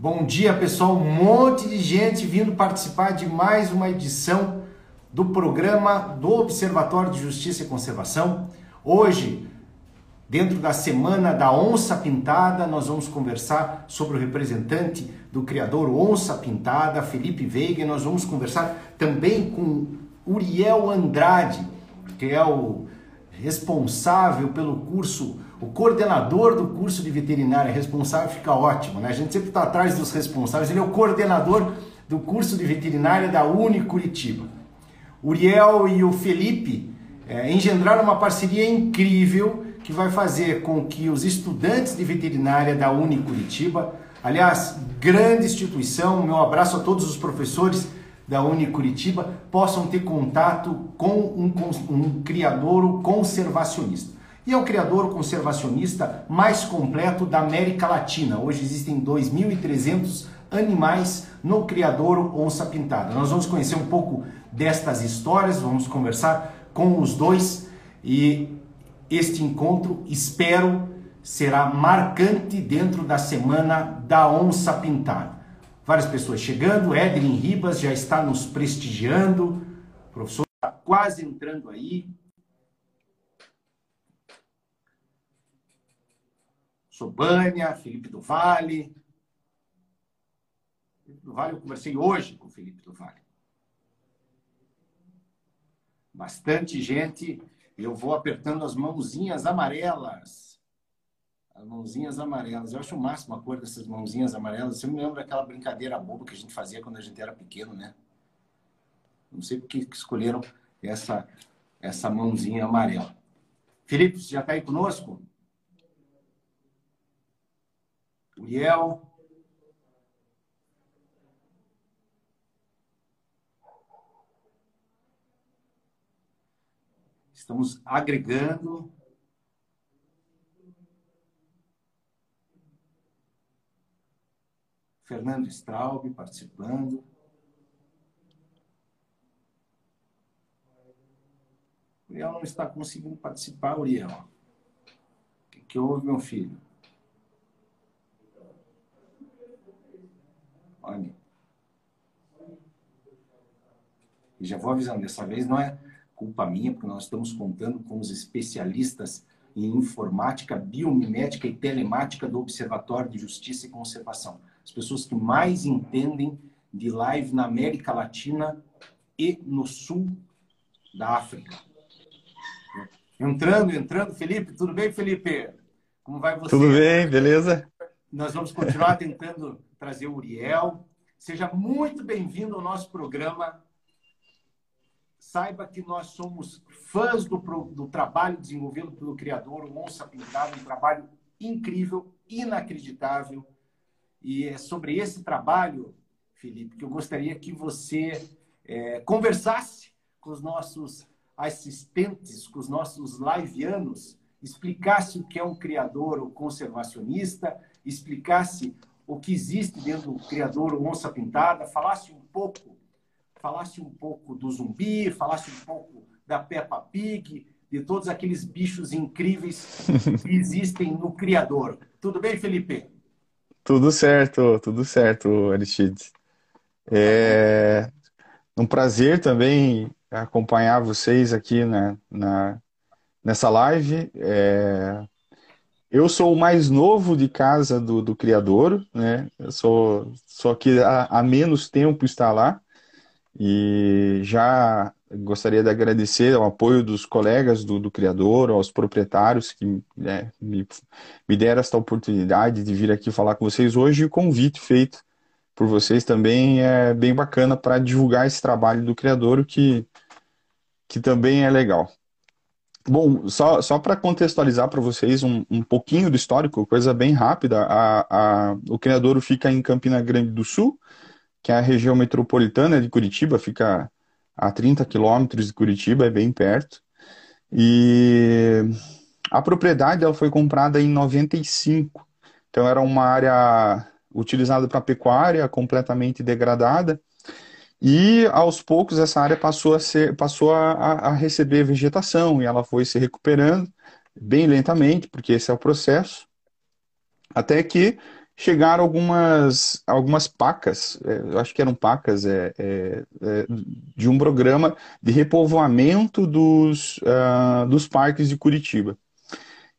Bom dia, pessoal. Um monte de gente vindo participar de mais uma edição do programa do Observatório de Justiça e Conservação. Hoje, dentro da semana da Onça Pintada, nós vamos conversar sobre o representante do criador Onça Pintada, Felipe Veiga, e nós vamos conversar também com Uriel Andrade, que é o responsável pelo curso o coordenador do curso de veterinária responsável fica ótimo, né? A gente sempre está atrás dos responsáveis. Ele é o coordenador do curso de veterinária da Uni Curitiba. Uriel e o Felipe é, engendraram uma parceria incrível que vai fazer com que os estudantes de veterinária da Uni Curitiba, aliás, grande instituição, meu abraço a todos os professores da Uni Curitiba, possam ter contato com um, um criador conservacionista e é o criador conservacionista mais completo da América Latina. Hoje existem 2.300 animais no criador onça pintada. Nós vamos conhecer um pouco destas histórias, vamos conversar com os dois e este encontro, espero, será marcante dentro da semana da onça pintada. Várias pessoas chegando, Edrin Ribas já está nos prestigiando, o professor está quase entrando aí, Sobânia, Felipe do Vale. Felipe do Vale, eu conversei hoje com o Felipe do Vale. Bastante gente. Eu vou apertando as mãozinhas amarelas. As mãozinhas amarelas. Eu acho o máximo a cor dessas mãozinhas amarelas. Você me lembra daquela brincadeira boba que a gente fazia quando a gente era pequeno, né? Não sei por que escolheram essa, essa mãozinha amarela. Felipe, você já está aí conosco? Uriel. Estamos agregando. Fernando Straub participando. Uriel não está conseguindo participar, Uriel. O que, que houve, meu filho? Olha. E já vou avisando, dessa vez não é culpa minha, porque nós estamos contando com os especialistas em informática, biomimética e telemática do Observatório de Justiça e Conservação. As pessoas que mais entendem de live na América Latina e no sul da África. Entrando, entrando, Felipe, tudo bem, Felipe? Como vai você? Tudo bem, beleza? Nós vamos continuar tentando trazer o Uriel. Seja muito bem-vindo ao nosso programa. Saiba que nós somos fãs do, do trabalho desenvolvido pelo criador, o Onça Pintado, um trabalho incrível, inacreditável. E é sobre esse trabalho, Felipe, que eu gostaria que você é, conversasse com os nossos assistentes, com os nossos liveanos, explicasse o que é um criador ou conservacionista, explicasse o que existe dentro do criador Onça Pintada, falasse um pouco, falasse um pouco do zumbi, falasse um pouco da Peppa Pig, de todos aqueles bichos incríveis que existem no criador. Tudo bem, Felipe? Tudo certo, tudo certo, Aristides. É um prazer também acompanhar vocês aqui na, na nessa live. É, eu sou o mais novo de casa do, do criador, né? Eu sou, só que há, há menos tempo está lá. E já gostaria de agradecer ao apoio dos colegas do, do criador, aos proprietários que né, me, me deram esta oportunidade de vir aqui falar com vocês hoje. O convite feito por vocês também é bem bacana para divulgar esse trabalho do criador, que, que também é legal. Bom, só, só para contextualizar para vocês um, um pouquinho do histórico, coisa bem rápida, a, a, o criador fica em Campina Grande do Sul, que é a região metropolitana de Curitiba, fica a 30 quilômetros de Curitiba, é bem perto. E a propriedade ela foi comprada em 95, então era uma área utilizada para pecuária, completamente degradada. E aos poucos essa área passou a ser, passou a, a receber vegetação e ela foi se recuperando bem lentamente, porque esse é o processo, até que chegaram algumas, algumas pacas, é, eu acho que eram pacas, é, é, é, de um programa de repovoamento dos, uh, dos parques de Curitiba.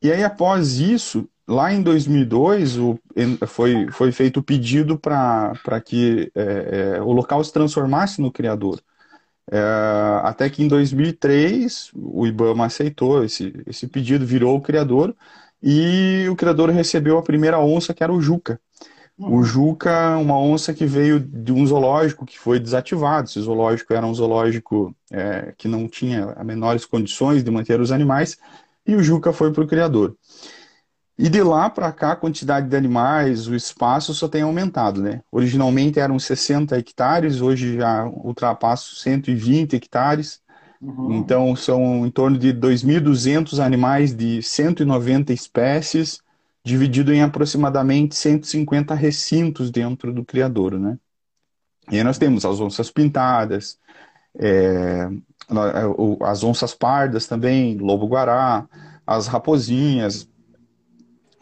E aí, após isso, lá em 2002, o, foi, foi feito o pedido para que é, é, o local se transformasse no criador. até que em 2003, o IBAMA aceitou esse, esse pedido, virou o criador, e o criador recebeu a primeira onça, que era o Juca. O uhum. Juca, uma onça que veio de um zoológico que foi desativado. Esse zoológico era um zoológico é, que não tinha as menores condições de manter os animais, e o Juca foi para o criador. E de lá para cá, a quantidade de animais, o espaço só tem aumentado, né? Originalmente eram 60 hectares, hoje já ultrapassa 120 hectares. Uhum. Então, são em torno de 2.200 animais de 190 espécies, dividido em aproximadamente 150 recintos dentro do criadouro, né? E aí nós temos as onças pintadas, é, é as onças pardas também, lobo-guará, as raposinhas,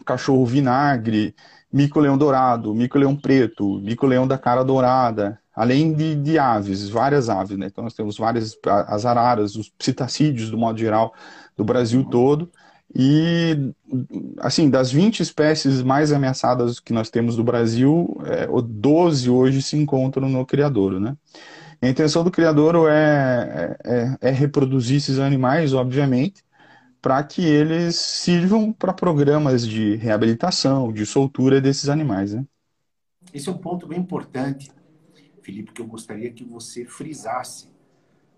cachorro vinagre, mico-leão dourado, mico-leão preto, mico-leão da cara dourada, além de, de, aves, várias aves, né? Então nós temos várias, as araras, os psitacídeos, do modo geral, do Brasil todo. E, assim, das 20 espécies mais ameaçadas que nós temos do Brasil, é, 12 hoje se encontram no criadouro, né? A intenção do criadouro é, é, é reproduzir esses animais, obviamente, para que eles sirvam para programas de reabilitação, de soltura desses animais, né? Esse é um ponto bem importante Felipe, que eu gostaria que você frisasse.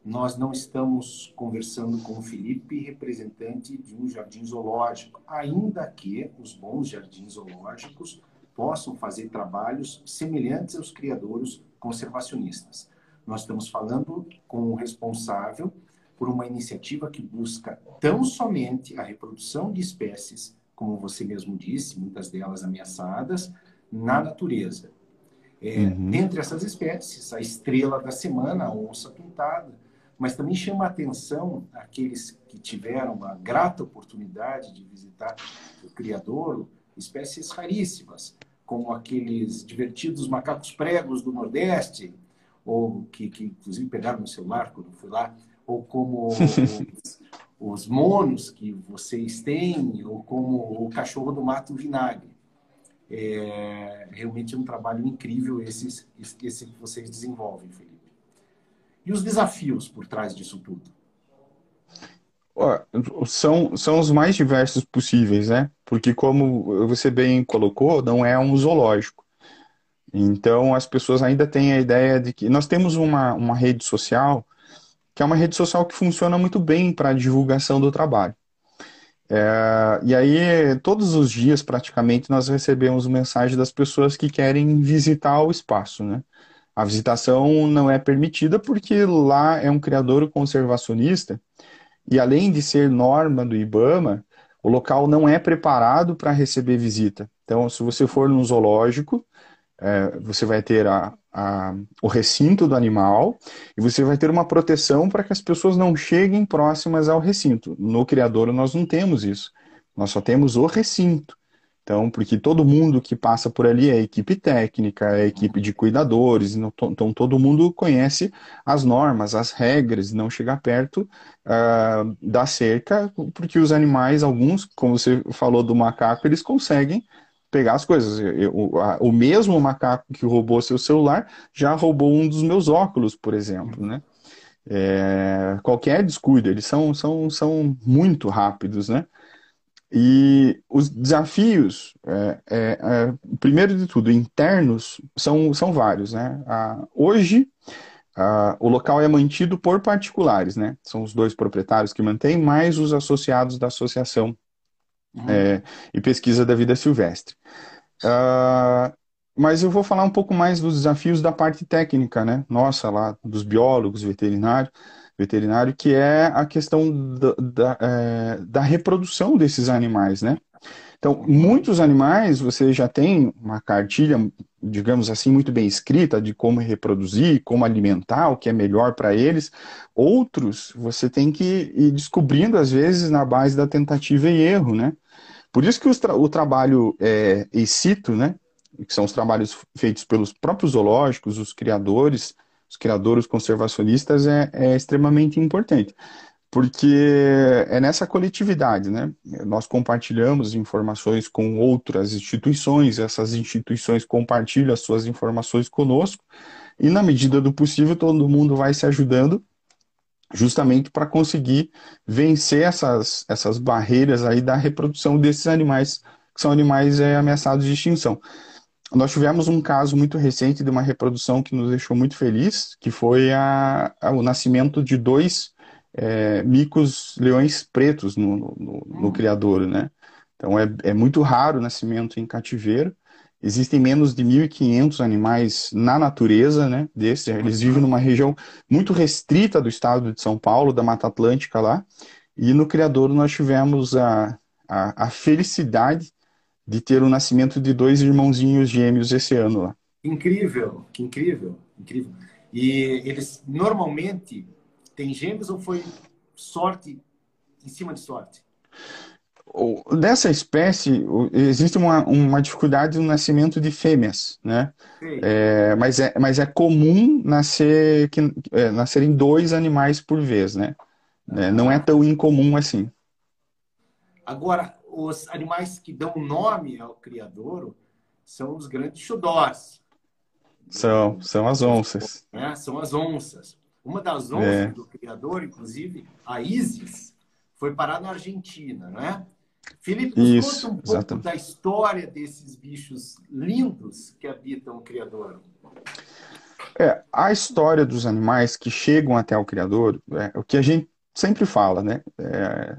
Nós não estamos conversando com o Felipe, representante de um jardim zoológico, ainda que os bons jardins zoológicos possam fazer trabalhos semelhantes aos criadores conservacionistas. Nós estamos falando com o responsável por uma iniciativa que busca tão somente a reprodução de espécies, como você mesmo disse, muitas delas ameaçadas, na natureza. É, uhum. Dentre essas espécies, a estrela da semana, a onça pintada, mas também chama a atenção aqueles que tiveram a grata oportunidade de visitar o criador, espécies raríssimas, como aqueles divertidos macacos pregos do Nordeste, ou que, que inclusive pegaram no celular quando fui lá, ou como os, os monos que vocês têm, ou como o cachorro do mato vinagre. É realmente um trabalho incrível esse, esse que vocês desenvolvem, Felipe. E os desafios por trás disso tudo? São, são os mais diversos possíveis, né? Porque, como você bem colocou, não é um zoológico. Então, as pessoas ainda têm a ideia de que. Nós temos uma, uma rede social, que é uma rede social que funciona muito bem para a divulgação do trabalho. É, e aí, todos os dias, praticamente, nós recebemos mensagem das pessoas que querem visitar o espaço, né? A visitação não é permitida porque lá é um criador conservacionista e, além de ser norma do IBAMA, o local não é preparado para receber visita. Então, se você for num zoológico, é, você vai ter a, a, o recinto do animal e você vai ter uma proteção para que as pessoas não cheguem próximas ao recinto. No criador nós não temos isso. Nós só temos o recinto. Então, porque todo mundo que passa por ali é equipe técnica, é equipe de cuidadores, então todo mundo conhece as normas, as regras, não chegar perto uh, da cerca, porque os animais, alguns, como você falou do macaco, eles conseguem pegar as coisas. Eu, o mesmo macaco que roubou seu celular já roubou um dos meus óculos, por exemplo, né? É, qualquer descuido, eles são, são, são muito rápidos, né? E os desafios, é, é, é primeiro de tudo, internos, são, são vários, né? Ah, hoje, ah, o local é mantido por particulares, né? São os dois proprietários que mantêm, mais os associados da associação uhum. é, e pesquisa da vida silvestre. Uh, mas eu vou falar um pouco mais dos desafios da parte técnica, né? Nossa, lá, dos biólogos, veterinário, veterinário que é a questão da, da, é, da reprodução desses animais, né? Então, muitos animais você já tem uma cartilha, digamos assim, muito bem escrita de como reproduzir, como alimentar, o que é melhor para eles. Outros você tem que ir descobrindo, às vezes, na base da tentativa e erro, né? Por isso que o, tra o trabalho é, situ, né? que são os trabalhos feitos pelos próprios zoológicos, os criadores, os criadores conservacionistas, é, é extremamente importante porque é nessa coletividade, né? Nós compartilhamos informações com outras instituições, essas instituições compartilham as suas informações conosco, e na medida do possível todo mundo vai se ajudando justamente para conseguir vencer essas, essas barreiras aí da reprodução desses animais, que são animais é, ameaçados de extinção. Nós tivemos um caso muito recente de uma reprodução que nos deixou muito feliz, que foi a, a o nascimento de dois é, micos leões pretos no, no, no, no hum. criadouro, né? Então é, é muito raro o nascimento em cativeiro. Existem menos de 1.500 animais na natureza, né? Desses. Eles vivem numa região muito restrita do estado de São Paulo, da Mata Atlântica lá. E no criadouro nós tivemos a, a, a felicidade de ter o nascimento de dois irmãozinhos gêmeos esse ano lá. Incrível, que incrível, incrível. E eles normalmente tem gêmeos ou foi sorte em cima de sorte? Dessa espécie, existe uma, uma dificuldade no nascimento de fêmeas, né? É, mas, é, mas é comum nascer, que, é, nascerem dois animais por vez, né? É, não é tão incomum assim. Agora, os animais que dão nome ao criador são os grandes xodós. São, são as onças. É, são as onças. Uma das onças é. do criador, inclusive, a Isis, foi parar na Argentina, não é? Felipe, nos Isso, conta um pouco exatamente. da história desses bichos lindos que habitam o criador. É, a história dos animais que chegam até o criador, é o que a gente sempre fala, né? É,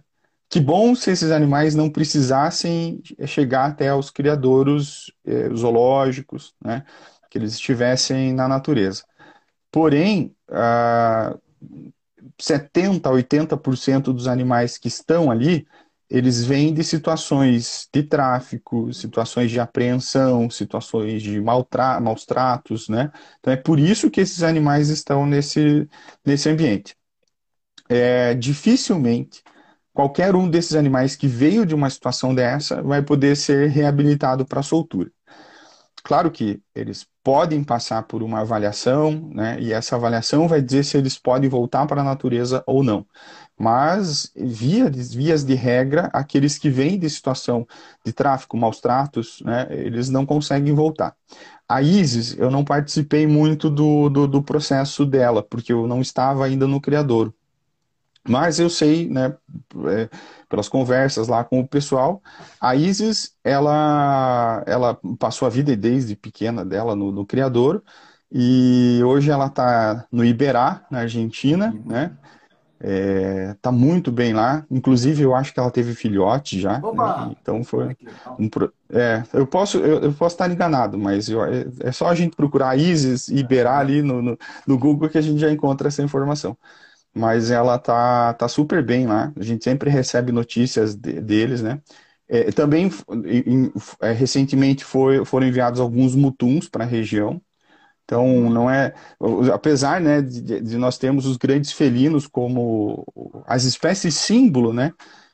que bom se esses animais não precisassem chegar até os criadouros é, zoológicos, né? Que eles estivessem na natureza. Porém, ah, 70% a 80% dos animais que estão ali, eles vêm de situações de tráfico, situações de apreensão, situações de maus tratos, né? Então é por isso que esses animais estão nesse, nesse ambiente. É, dificilmente qualquer um desses animais que veio de uma situação dessa vai poder ser reabilitado para soltura. Claro que eles podem passar por uma avaliação, né? E essa avaliação vai dizer se eles podem voltar para a natureza ou não. Mas, via, vias de regra, aqueles que vêm de situação de tráfico, maus tratos, né? Eles não conseguem voltar. A Isis, eu não participei muito do, do, do processo dela, porque eu não estava ainda no criador. Mas eu sei, né, é, pelas conversas lá com o pessoal, a Isis, ela, ela passou a vida desde pequena dela no, no criador, e hoje ela está no Iberá, na Argentina, né? É, tá muito bem lá. Inclusive, eu acho que ela teve filhote já. Né? Então foi um, é, eu posso eu, eu, posso estar enganado, mas eu, é, é só a gente procurar Isis e Iberá ali no, no, no Google que a gente já encontra essa informação mas ela tá, tá super bem lá. A gente sempre recebe notícias de, deles, né? É, também, em, é, recentemente, foi, foram enviados alguns mutuns para a região. Então, não é. Apesar né, de, de, nós termos os grandes felinos como as espécies símbolo, né?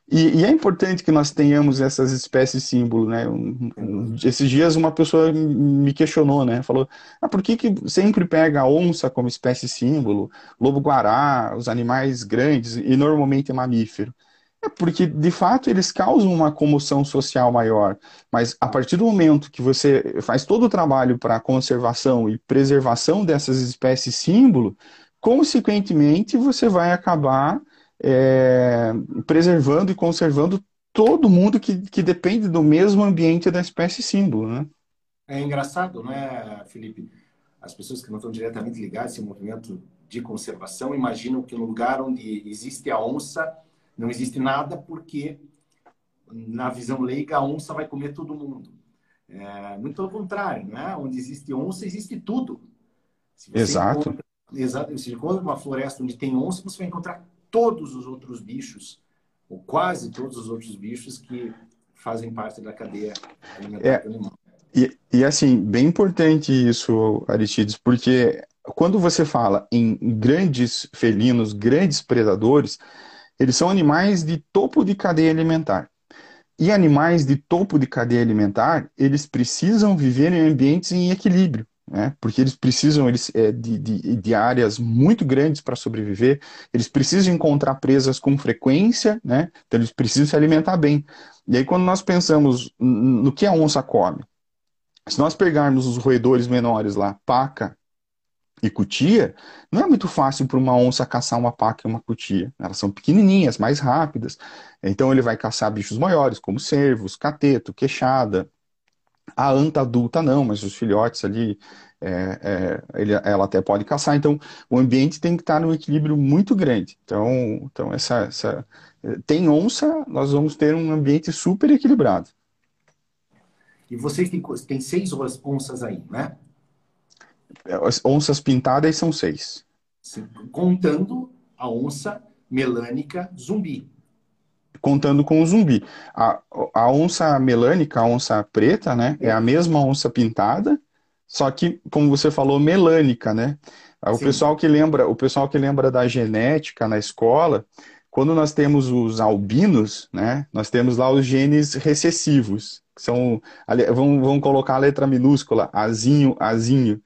E, e, é importante que nós tenhamos essas espécies símbolo, né? Um, um, esses dias uma pessoa me questionou, né? Falou, ah, por que, que sempre pega a onça como espécie símbolo, lobo-guará, os animais grandes, e normalmente é mamífero? É porque, de fato, eles causam uma comoção social maior. Mas a partir do momento que você faz todo o trabalho para a conservação e preservação dessas espécies símbolo, consequentemente você vai acabar é, preservando e conservando todo mundo que, que depende do mesmo ambiente da espécie símbolo, né? É engraçado, não é, Felipe? As pessoas que não estão diretamente ligadas a esse movimento de conservação imaginam que no lugar onde existe a onça não existe nada porque na visão leiga a onça vai comer todo mundo. É, muito pelo contrário, né? Onde existe onça existe tudo. exato. Exato. Se encontra uma floresta onde tem onça, você vai encontrar todos os outros bichos, ou quase todos os outros bichos que fazem parte da cadeia alimentar é, animal. E, e assim, bem importante isso, Aristides, porque quando você fala em grandes felinos, grandes predadores, eles são animais de topo de cadeia alimentar. E animais de topo de cadeia alimentar, eles precisam viver em ambientes em equilíbrio, né? Porque eles precisam eles, é, de, de, de áreas muito grandes para sobreviver, eles precisam encontrar presas com frequência, né? Então eles precisam se alimentar bem. E aí, quando nós pensamos no que a onça come, se nós pegarmos os roedores menores lá, paca e cutia, não é muito fácil para uma onça caçar uma paca e uma cutia. Elas são pequenininhas, mais rápidas. Então ele vai caçar bichos maiores, como cervos, cateto, queixada. A anta adulta não, mas os filhotes ali, é, é, ele, ela até pode caçar. Então o ambiente tem que estar num equilíbrio muito grande. Então, então essa, essa tem onça, nós vamos ter um ambiente super equilibrado. E vocês têm, têm seis onças aí, né? As onças pintadas são seis. Sim, contando a onça melânica zumbi. Contando com o zumbi. A, a onça melânica, a onça preta, né? É. a mesma onça pintada, só que, como você falou, melânica, né? O pessoal que lembra, o pessoal que lembra da genética na escola, quando nós temos os albinos, né, nós temos lá os genes recessivos, que são, vamos, vamos colocar a letra minúscula, azinho, azinho.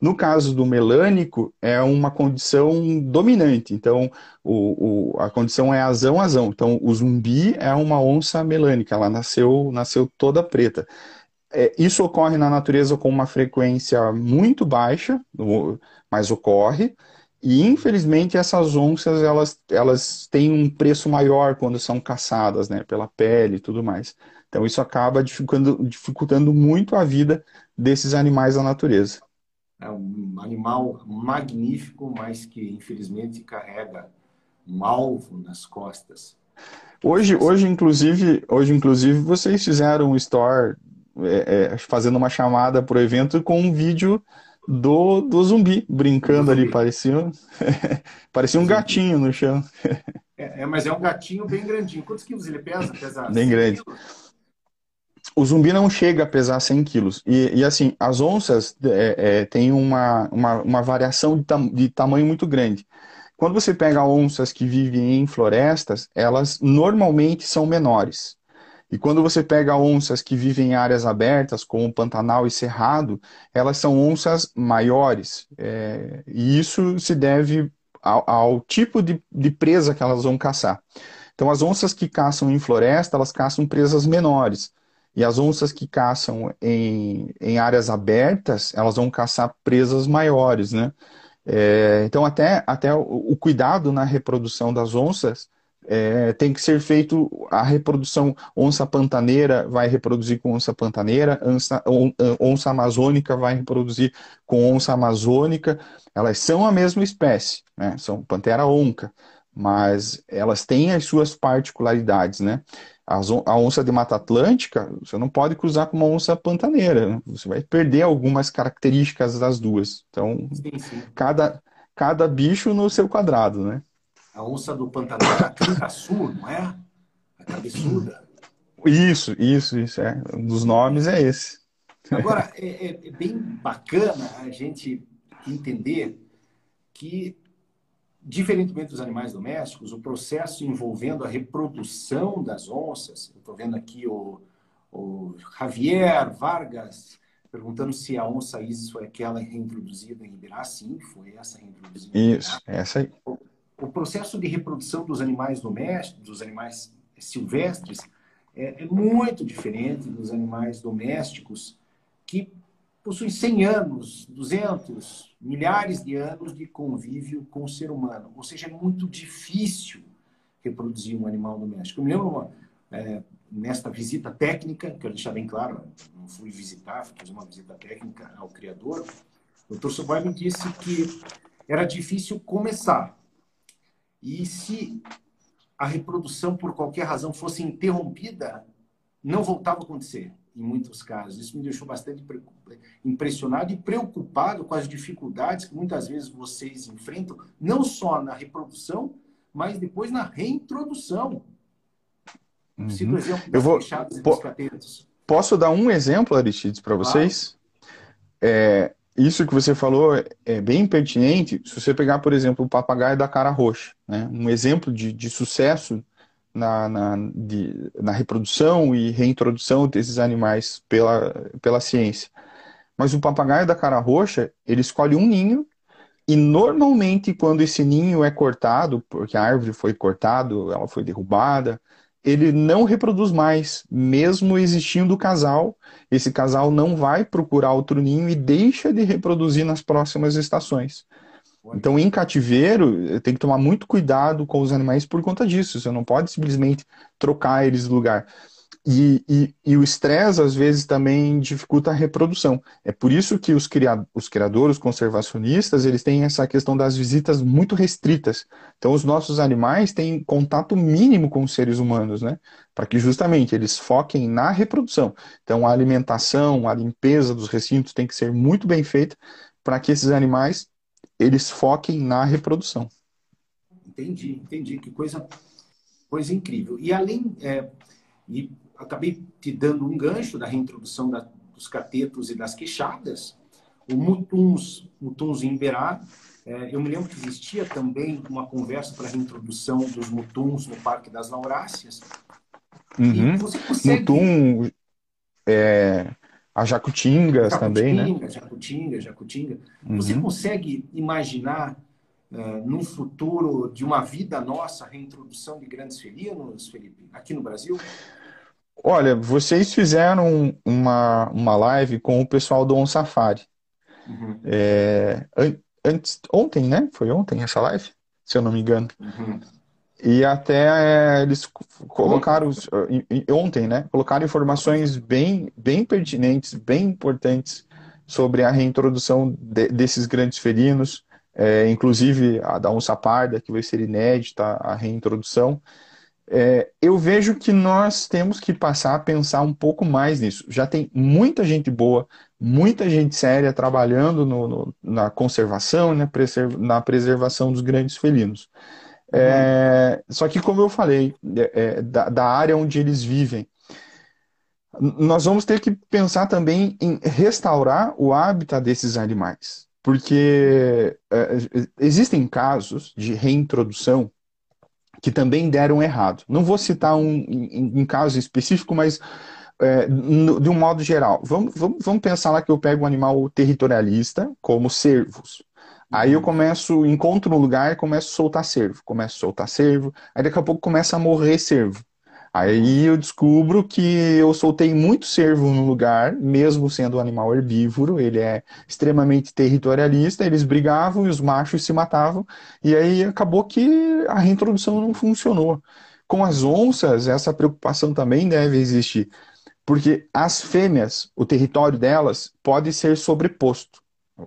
No caso do melânico, é uma condição dominante. Então, o, o, a condição é azão, azão. Então, o zumbi é uma onça melânica, ela nasceu, nasceu toda preta. É, isso ocorre na natureza com uma frequência muito baixa, mas ocorre. E infelizmente essas onças elas, elas têm um preço maior quando são caçadas, né, pela pele e tudo mais. Então isso acaba dificultando, dificultando muito a vida desses animais da natureza. É um animal magnífico, mas que infelizmente carrega um alvo nas costas. Hoje, hoje inclusive, hoje inclusive vocês fizeram um store é, é, fazendo uma chamada para o evento com um vídeo do, do zumbi, brincando do zumbi. ali, parecia, parecia um gatinho no chão. É, é, mas é um gatinho bem grandinho. Quantos quilos ele pesa? pesa bem grande. O zumbi não chega a pesar 100 quilos. E, e assim, as onças é, é, têm uma, uma, uma variação de, tam, de tamanho muito grande. Quando você pega onças que vivem em florestas, elas normalmente são menores. E quando você pega onças que vivem em áreas abertas, como Pantanal e Cerrado, elas são onças maiores. É, e isso se deve ao, ao tipo de, de, presa que elas vão caçar. Então, as onças que caçam em floresta, elas caçam presas menores. E as onças que caçam em, em áreas abertas, elas vão caçar presas maiores, né? É, então, até, até o, o cuidado na reprodução das onças é, tem que ser feito a reprodução onça pantaneira vai reproduzir com onça pantaneira, onça, onça amazônica vai reproduzir com onça amazônica. Elas são a mesma espécie, né? São pantera onca, mas elas têm as suas particularidades, né? A onça de Mata Atlântica, você não pode cruzar com uma onça pantaneira, né? você vai perder algumas características das duas. Então, sim, sim. Cada, cada bicho no seu quadrado, né? a onça do Pantanal, a Cancaçu, não é? A cabeçuda. Isso, isso, isso. É. Um dos nomes é esse. Agora, é, é, é bem bacana a gente entender que, diferentemente dos animais domésticos, o processo envolvendo a reprodução das onças, eu estou vendo aqui o, o Javier Vargas perguntando se a onça Isis foi aquela reintroduzida em Ibirá. Sim, foi essa reintroduzida. Isso, essa aí o processo de reprodução dos animais domésticos, dos animais silvestres, é, é, muito diferente dos animais domésticos que possuem 100 anos, 200, milhares de anos de convívio com o ser humano. Ou seja, é muito difícil reproduzir um animal doméstico. Eu me lembro é, nesta visita técnica, quero deixar bem claro, não fui visitar, fui fazer uma visita técnica ao criador, o Dr. Soboy me disse que era difícil começar, e se a reprodução, por qualquer razão, fosse interrompida, não voltava a acontecer, em muitos casos. Isso me deixou bastante impressionado e preocupado com as dificuldades que muitas vezes vocês enfrentam, não só na reprodução, mas depois na reintrodução. Uhum. Cito exemplo Eu vou... Po... Posso dar um exemplo, Aristides, para vocês? É, isso que você falou é bem pertinente. Se você pegar, por exemplo, o papagaio da cara roxa, né? um exemplo de, de sucesso na, na, de, na reprodução e reintrodução desses animais pela, pela ciência. Mas o papagaio da cara roxa, ele escolhe um ninho e normalmente quando esse ninho é cortado, porque a árvore foi cortada, ela foi derrubada, ele não reproduz mais, mesmo existindo o casal, esse casal não vai procurar outro ninho e deixa de reproduzir nas próximas estações. Então, em cativeiro, tem que tomar muito cuidado com os animais por conta disso. Você não pode simplesmente trocar eles de lugar. E, e, e, o estresse, às vezes, também dificulta a reprodução. É por isso que os, os criadores, os conservacionistas, eles têm essa questão das visitas muito restritas. Então, os nossos animais têm contato mínimo com os seres humanos, né? Para que justamente eles foquem na reprodução. Então, a alimentação, a limpeza dos recintos tem que ser muito bem feita para que esses animais eles foquem na reprodução. Entendi, entendi. Que coisa, coisa incrível. E além, é, e acabei te dando um gancho da reintrodução da, dos catetos e das queixadas, o mutuns, mutuns em Iberá, é, eu me lembro que existia também uma conversa para a reintrodução dos mutuns no Parque das Lauráceas. Uhum. E você consegue... Mutum, é, a Jacutingas Jacutinga, também, né? Jacutinga, Jacutinga. Uhum. Você consegue imaginar uh, num futuro de uma vida nossa a reintrodução de grandes felinos, Felipe, aqui no Brasil? Olha, vocês fizeram uma, uma live com o pessoal do On Safari. Uhum. É, antes, ontem, né? Foi ontem essa live, se eu não me engano. Uhum. E até é, eles colocaram ontem, né? Colocaram informações bem, bem pertinentes, bem importantes sobre a reintrodução de, desses grandes felinos, é, inclusive a da onça parda, que vai ser inédita, a reintrodução. É, eu vejo que nós temos que passar a pensar um pouco mais nisso. Já tem muita gente boa, muita gente séria trabalhando no, no, na conservação e na preservação dos grandes felinos. É, só que, como eu falei, é, é, da, da, área onde eles vivem, nós vamos ter que pensar também em restaurar o hábitat desses animais. Porque é, existem casos de reintrodução que também deram errado. Não vou citar um, um, um caso específico, mas é, no, de um modo geral. Vamos, vamos, vamos pensar lá que eu pego um animal territorialista, como cervos. Aí eu começo, encontro um lugar e começo a soltar cervo. Começo a soltar cervo, aí daqui a pouco começa a morrer cervo. Aí eu descubro que eu soltei muito cervo no lugar, mesmo sendo um animal herbívoro, ele é extremamente territorialista, eles brigavam e os machos se matavam, e aí acabou que a reintrodução não funcionou. Com as onças, essa preocupação também deve existir, porque as fêmeas, o território delas pode ser sobreposto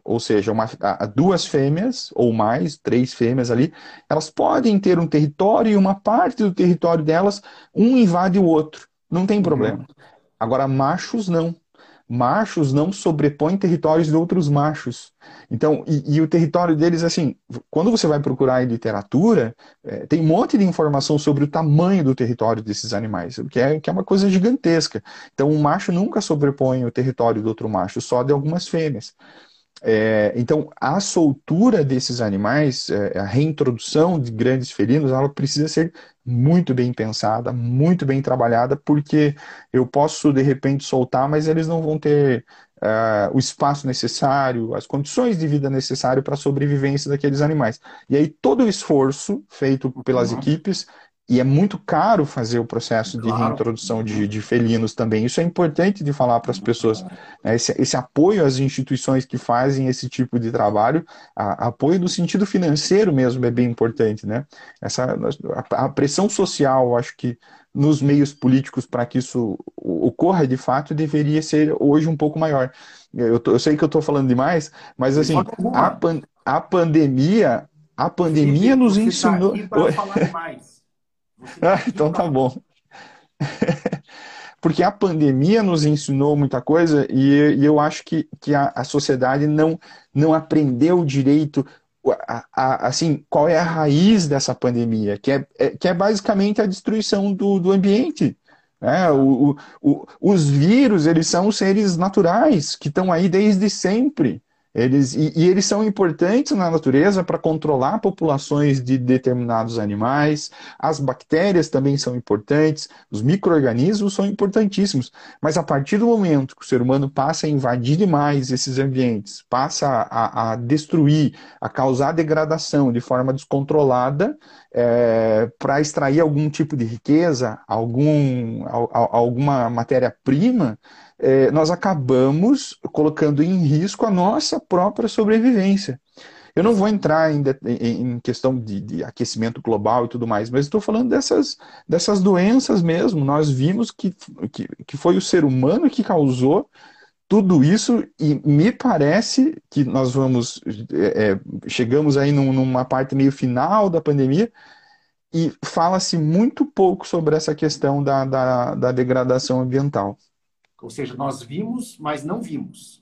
ou seja, uma, duas fêmeas ou mais, três fêmeas ali, elas podem ter um território e uma parte do território delas, um invade o outro. Não tem problema. Uhum. Agora, machos não. Machos não sobrepõem territórios de outros machos. Então, e, e o território deles, assim, quando você vai procurar em literatura, é, tem um monte de informação sobre o tamanho do território desses animais, que é, que é uma coisa gigantesca. Então, um macho nunca sobrepõe o território do outro macho, só de algumas fêmeas. É, então, a soltura desses animais, é, a reintrodução de grandes felinos, ela precisa ser muito bem pensada, muito bem trabalhada, porque eu posso, de repente, soltar, mas eles não vão ter uh, o espaço necessário, as condições de vida necessárias para a sobrevivência daqueles animais. E aí, todo o esforço feito pelas uhum. equipes e é muito caro fazer o processo de claro. reintrodução de, de, felinos também. Isso é importante de falar para as pessoas. Né? Esse, esse, apoio às instituições que fazem esse tipo de trabalho, a, apoio no sentido financeiro mesmo é bem importante. Né? Essa, a, a pressão social, acho que nos meios políticos para que isso ocorra de fato deveria ser hoje um pouco maior. Eu, tô, eu sei que eu estou falando demais, mas assim, a, pan, a pandemia, a pandemia nos tá ensinou. Tá falar mais. Ah, então tá bom. Porque a pandemia nos ensinou muita coisa e, e eu acho que, que a, a, sociedade não, não aprendeu direito a, a, assim, qual é a raiz dessa pandemia, que é, é que é basicamente a destruição do, do ambiente. Né? O, o, o, os vírus, eles são seres naturais, que estão aí desde sempre. Eles, e, e, eles são importantes na natureza para controlar populações de determinados animais, as bactérias também são importantes, os micro-organismos são importantíssimos. Mas a partir do momento que o ser humano passa a invadir demais esses ambientes, passa a, a destruir, a causar degradação de forma descontrolada, é, para extrair algum tipo de riqueza, algum, alguma matéria-prima, é, nós acabamos colocando em risco a nossa própria sobrevivência. Eu não vou entrar em, em questão de, de, aquecimento global e tudo mais, mas estou falando dessas, dessas doenças mesmo. Nós vimos que, que, que foi o ser humano que causou tudo isso e me parece que nós vamos é, é chegamos aí num, numa parte meio final da pandemia e fala-se muito pouco sobre essa questão da, da, da degradação ambiental. Ou seja, nós vimos, mas não vimos.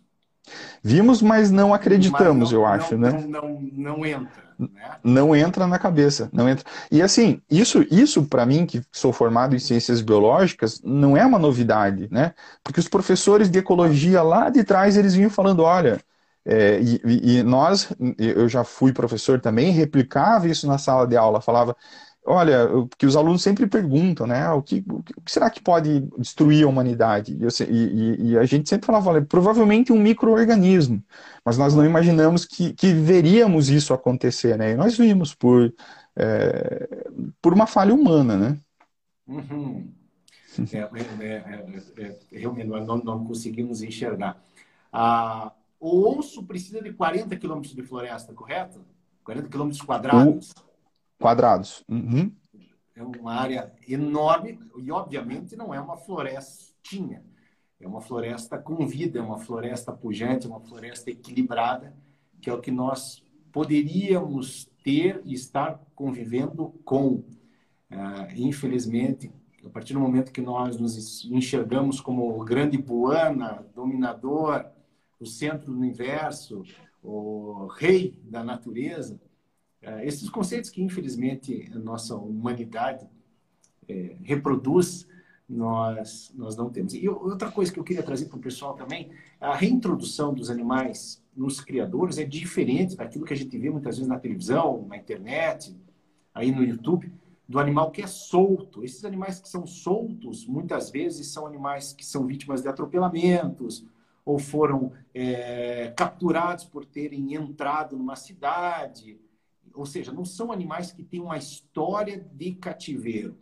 Vimos, mas não acreditamos, mas não, eu acho, não, né? Não, não, não entra. Né? Não entra na cabeça, não entra. E assim, isso, isso para mim que sou formado em ciências biológicas, não é uma novidade, né? Porque os professores de ecologia lá de trás eles vinham falando, olha, é, e, e, nós, eu já fui professor também, replicava isso na sala de aula, falava, olha, que os alunos sempre perguntam, né? O que, o que será que pode destruir a humanidade? E, e, e a gente sempre falava, olha, provavelmente um microorganismo, mas nós não imaginamos que, que veríamos isso acontecer, né? E nós vimos por, é, por uma falha humana, né? Uhum. É, é, é, realmente, nós não, não, conseguimos enxergar. Ah, o osso precisa de 40 quilômetros de floresta, correto? 40 quilômetros quadrados. Quadrados. Uhum. É uma área enorme e, obviamente, não é uma florestinha. É uma floresta com vida, é uma floresta pujante, é uma floresta equilibrada, que é o que nós poderíamos ter e estar convivendo com. Uh, infelizmente, a partir do momento que nós nos enxergamos como o grande buana, dominador, o centro do universo, o rei da natureza, é, esses conceitos que, infelizmente, a nossa humanidade é, reproduz, nós, nós não temos. E outra coisa que eu queria trazer para o pessoal também, a reintrodução dos animais nos criadores é diferente daquilo que a gente vê muitas vezes na televisão, na internet, aí no YouTube, do animal que é solto. Esses animais que são soltos, muitas vezes, são animais que são vítimas de atropelamentos, ou foram é, capturados por terem entrado numa cidade, ou seja, não são animais que têm uma história de cativeiro.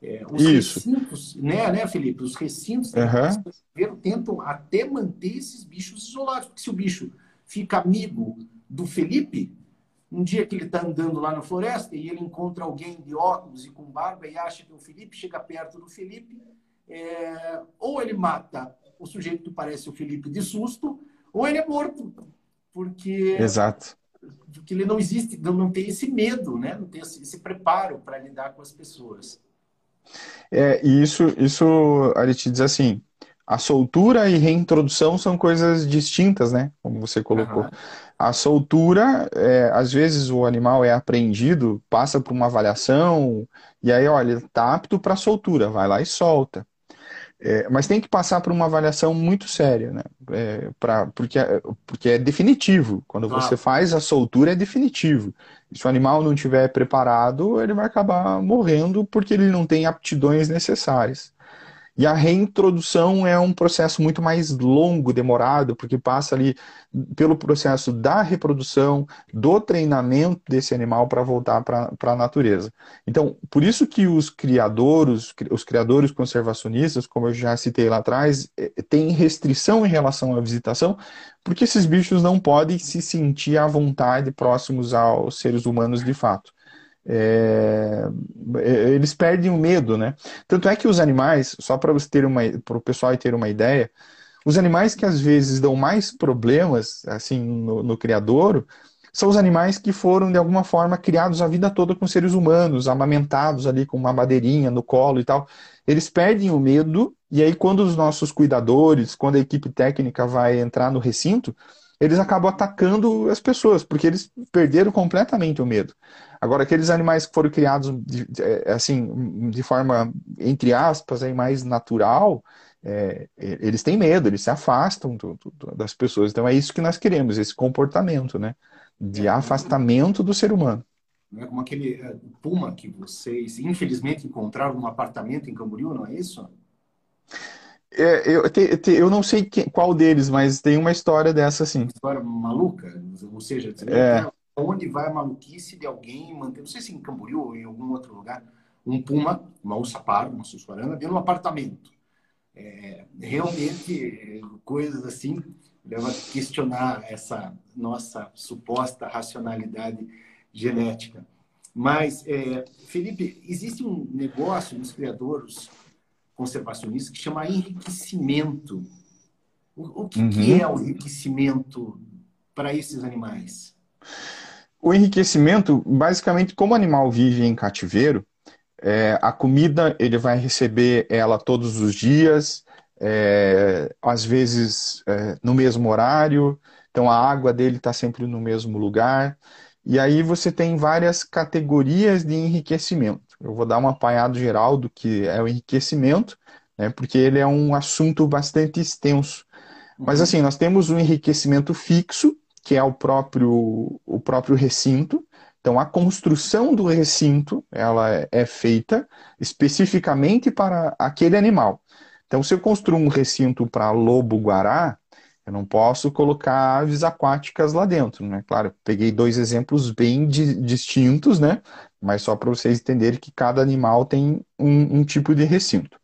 É, os Isso. recintos, né, né, Felipe? Os recintos uhum. tentam até manter esses bichos isolados, porque se o bicho fica amigo do Felipe, um dia que ele está andando lá na floresta e ele encontra alguém de óculos e com barba e acha que é o Felipe, chega perto do Felipe, é, ou ele mata o sujeito que parece o Felipe de susto, ou ele é morto. Porque Exato que ele não existe, não, não tem esse medo, né? não tem esse, esse preparo para lidar com as pessoas. É, e isso, isso a te diz assim, a soltura e reintrodução são coisas distintas, né? Como você colocou. Uhum. A soltura, é, às vezes o animal é apreendido, passa por uma avaliação, e aí, olha, está apto para soltura, vai lá e solta. É, mas tem que passar por uma avaliação muito séria, né? É, pra, porque, é, porque é definitivo. Quando você faz a soltura, é definitivo. E se o animal não estiver preparado, ele vai acabar morrendo porque ele não tem aptidões necessárias. E a reintrodução é um processo muito mais longo, demorado, porque passa ali pelo processo da reprodução, do treinamento desse animal para voltar para a natureza. Então, por isso que os criadores, os criadores conservacionistas, como eu já citei lá atrás, eh, têm restrição em relação à visitação, porque esses bichos não podem se sentir à vontade próximos aos seres humanos de fato é, é, eles perdem o medo, né? Tanto é que os animais, só para você ter uma, para o pessoal ter uma ideia, os animais que às vezes dão mais problemas, assim, no, no criadouro, são os animais que foram de alguma forma criados a vida toda com seres humanos, amamentados ali com uma madeirinha no colo e tal. Eles perdem o medo e aí quando os nossos cuidadores, quando a equipe técnica vai entrar no recinto, eles acabam atacando as pessoas, porque eles perderam completamente o medo. Agora, aqueles animais que foram criados de, de, é, assim, de forma, entre aspas, aí, mais natural, é, eles têm medo, eles se afastam do, do, das pessoas. Então é isso que nós queremos, esse comportamento, né? De é, afastamento do ser humano. É como aquele puma que vocês, infelizmente, encontraram num apartamento em Camboriú, não é isso? É, eu, te, te, eu não sei que, qual deles, mas tem uma história dessa, sim. Uma história maluca, ou seja, é. Onde vai a maluquice de alguém manter, não sei se em Camboriú ou em algum outro lugar, um puma, uma ursa parda, uma sussuarana, dentro de um apartamento. É, realmente, coisas assim, leva a questionar essa nossa suposta racionalidade genética. Mas, é, Felipe, existe um negócio nos criadores conservacionistas que chama enriquecimento. O, o que, uhum. que é o enriquecimento para esses animais? O enriquecimento, basicamente, como o animal vive em cativeiro, é, a comida ele vai receber ela todos os dias, é, às vezes é, no mesmo horário, então a água dele está sempre no mesmo lugar. E aí você tem várias categorias de enriquecimento. Eu vou dar um apanhado geral do que é o enriquecimento, né, porque ele é um assunto bastante extenso. Mas uhum. assim, nós temos o um enriquecimento fixo, que é o próprio, o próprio recinto, então, a construção do recinto ela é, é feita especificamente para aquele animal. Então, se eu construo um recinto para lobo-guará, eu não posso colocar aves aquáticas lá dentro, né? Claro, peguei dois exemplos bem di distintos, né? Mas só para vocês entenderem que cada animal tem um, um tipo de recinto.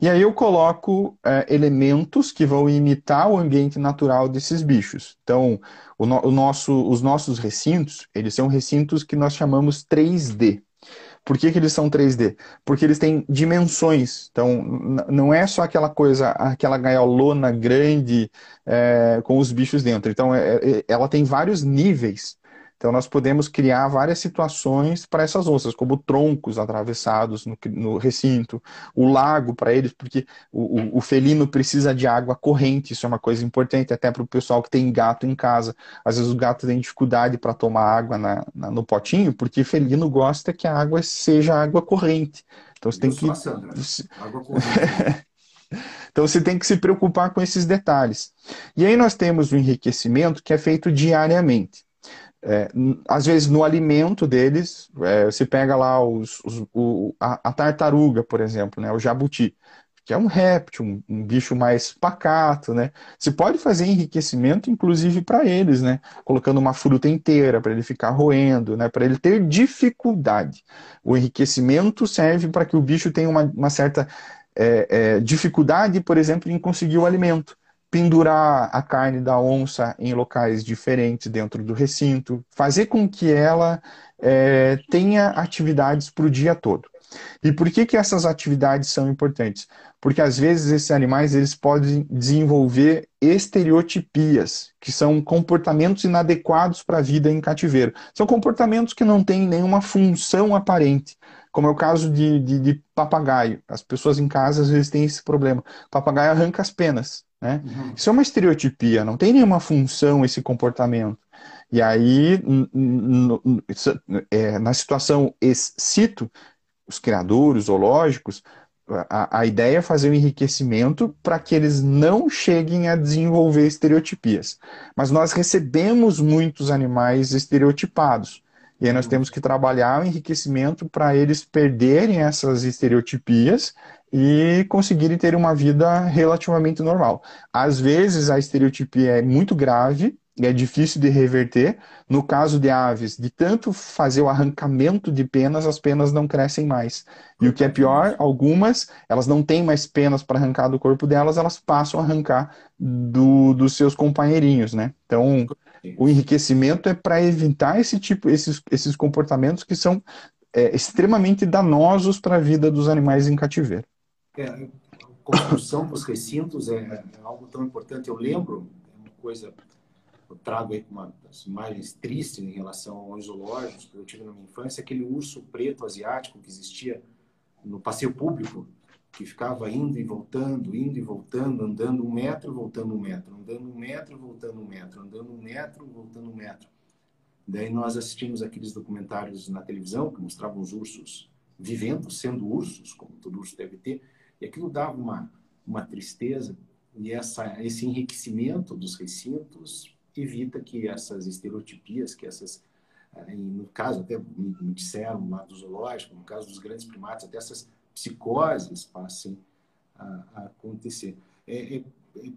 E aí eu coloco é, elementos que vão imitar o ambiente natural desses bichos. Então, o, no, o nosso, os nossos recintos, eles são recintos que nós chamamos 3D. Por que, que eles são 3D? Porque eles têm dimensões. Então, não é só aquela coisa, aquela gaiolona grande é, com os bichos dentro. Então, é, é, ela tem vários níveis então, nós podemos criar várias situações para essas onças, como troncos atravessados no, no recinto, o lago para eles, porque o, o, o, felino precisa de água corrente, isso é uma coisa importante até para o pessoal que tem gato em casa. Às vezes o gato tem dificuldade para tomar água na, na, no potinho, porque felino gosta que a água seja água corrente. Então você Eu tem que. Água corrente. Então você tem que se preocupar com esses detalhes. E aí nós temos o enriquecimento que é feito diariamente. É, às vezes no alimento deles, é, você pega lá os, os, o, a, a, tartaruga, por exemplo, né, o jabuti, que é um réptil, um, um bicho mais pacato, né? Você pode fazer enriquecimento, inclusive para eles, né? Colocando uma fruta inteira para ele ficar roendo, né? Para ele ter dificuldade. O enriquecimento serve para que o bicho tenha uma, uma certa é, é dificuldade, por exemplo, em conseguir o alimento pendurar a carne da onça em locais diferentes dentro do recinto, fazer com que ela é, tenha atividades para o dia todo. E por que, que essas atividades são importantes? Porque às vezes esses animais eles podem desenvolver estereotipias, que são comportamentos inadequados para a vida em cativeiro. São comportamentos que não têm nenhuma função aparente, como é o caso de, de, de papagaio. As pessoas em casa às vezes têm esse problema. Papagaio arranca as penas. Né? Uhum. Isso é uma estereotipia, não tem nenhuma função esse comportamento. E aí, é, na situação ex-cito, os criadores zoológicos, a, a, ideia é fazer um enriquecimento para que eles não cheguem a desenvolver estereotipias. Mas nós recebemos muitos animais estereotipados. E aí nós uhum. temos que trabalhar o enriquecimento para eles perderem essas estereotipias e conseguirem ter uma vida relativamente normal. Às vezes a estereotipia é muito grave e é difícil de reverter. No caso de aves, de tanto fazer o arrancamento de penas, as penas não crescem mais. E o que é pior, algumas, elas não têm mais penas para arrancar do corpo delas, elas passam a arrancar do, dos seus companheirinhos, né? Então, o enriquecimento é para evitar esse tipo, esses, esses comportamentos que são é, extremamente danosos para a vida dos animais em cativeiro. É, construção dos recintos é, é, algo tão importante. Eu lembro, é uma coisa, eu trago aí uma das imagens tristes em relação aos zoológicos que eu tive na minha infância, aquele urso preto asiático que existia no passeio público, que ficava indo e voltando, indo e voltando, andando um metro, voltando um metro, andando um metro, voltando um metro, andando um metro, voltando um metro. Daí nós assistimos aqueles documentários na televisão que mostravam os ursos vivendo, sendo ursos, como todo urso deve ter, e aquilo dava uma, uma tristeza e essa, esse enriquecimento dos recintos evita que essas estereotipias, que essas, eh, no caso até me disseram lá do zoológico, no caso dos grandes primatas, até essas psicoses passem a, a acontecer. É, é, é,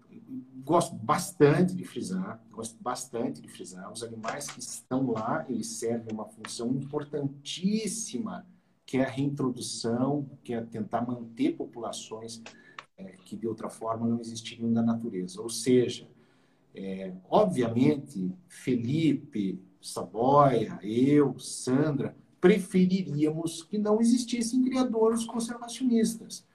gosto bastante de frisar, gosto bastante de frisar, os animais que estão lá, eles servem uma função importantíssima, que é a reintrodução, que é tentar manter populações é, que de outra forma não existiriam na natureza. Ou seja, é, obviamente, Felipe, Saboia, eu, Sandra, preferiríamos que não existissem criadores conservacionistas.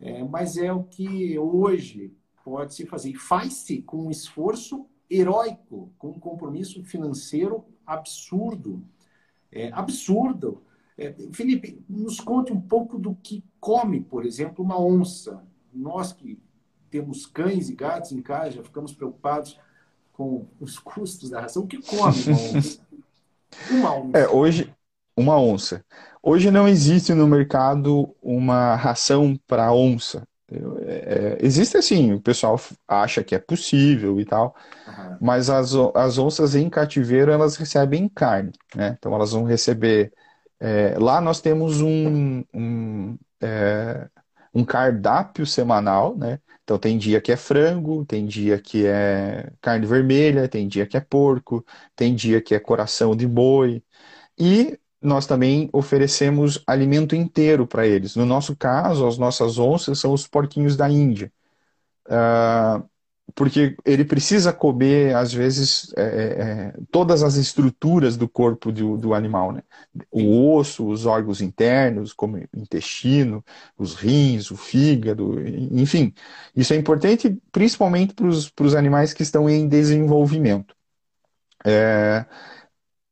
É, mas é o que hoje pode se fazer. E faz-se com um esforço heróico, com um compromisso financeiro absurdo. É, absurdo. É, Felipe, nos conte um pouco do que come, por exemplo, uma onça. Nós que temos cães e gatos em casa, já ficamos preocupados com os custos da ração. O que come uma onça? Uma onça. É, hoje, uma onça. Hoje não existe no mercado uma ração para onça. É, existe assim, o pessoal acha que é possível e tal, uhum. mas as, as onças em cativeiro elas recebem carne, né? Então elas vão receber. É, lá nós temos um, um, é, um cardápio semanal, né? Então tem dia que é frango, tem dia que é carne vermelha, tem dia que é porco, tem dia que é coração de boi. E nós também oferecemos alimento inteiro para eles. No nosso caso, as nossas onças são os porquinhos da Índia. Uh, porque ele precisa comer, às vezes, é, é, é, todas as estruturas do corpo do, do, animal. Né? O osso, os órgãos internos, como o intestino, os rins, o fígado, enfim. Isso é importante principalmente para os animais que estão em desenvolvimento. É,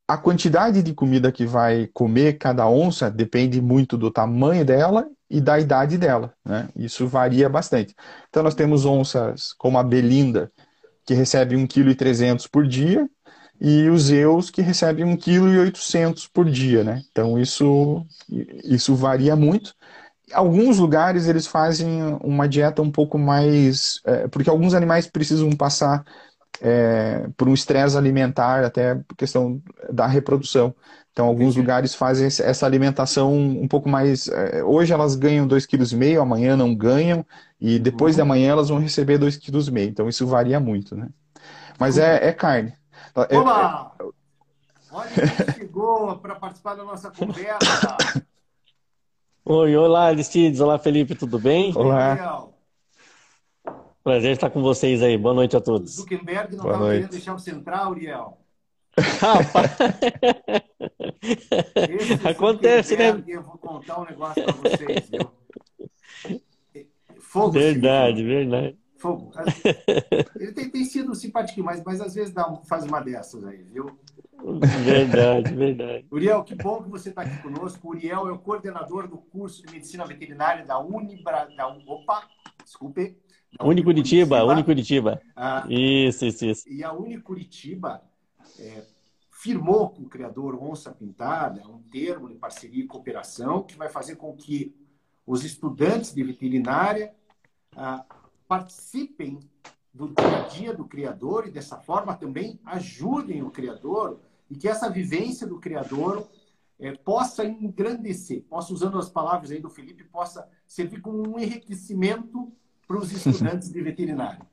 a quantidade de comida que vai comer cada onça depende muito do tamanho dela e da idade dela, né? Isso varia bastante. Então nós temos onças como a Belinda, que recebe 1,3 kg por dia, e os Eus que recebem 1,8 kg por dia, né? Então isso, isso varia muito. Alguns lugares eles fazem uma dieta um pouco mais. É, porque alguns animais precisam passar é, por um estresse alimentar, até questão da reprodução. Então, alguns Entendi. lugares fazem essa alimentação um pouco mais. É, hoje elas ganham 2,5 kg, amanhã não ganham, e depois uhum. de amanhã elas vão receber 2,5 kg. Então, isso varia muito, né? Mas é, é carne. É, Olá! É... Olha quem chegou para participar da nossa conversa. Oi, olá, Aristides. Olá, Felipe, tudo bem? Olá. Prazer estar com vocês aí. Boa noite a todos. Zuckerberg não estava querendo deixar você entrar, Uriel. Acontece, né? Eu vou contar um negócio para vocês, viu? Fogo. Verdade, verdade. Fogo. Ele tem, tem sido simpático, mas, mas às vezes dá, faz uma dessas aí, viu? Verdade, verdade. Uriel, que bom que você está aqui conosco. O Uriel é o coordenador do curso de medicina veterinária da Unibra. Da, opa, desculpe. Unicuritiba, Unicuritiba. Ah, isso, isso, isso. E a Unicuritiba é, firmou com o criador Onça Pintada um termo de parceria e cooperação que vai fazer com que os estudantes de veterinária ah, participem do dia a dia do criador e dessa forma também ajudem o criador e que essa vivência do criador é, possa engrandecer, possa, usando as palavras aí do Felipe, possa servir como um enriquecimento para os estudantes de veterinário.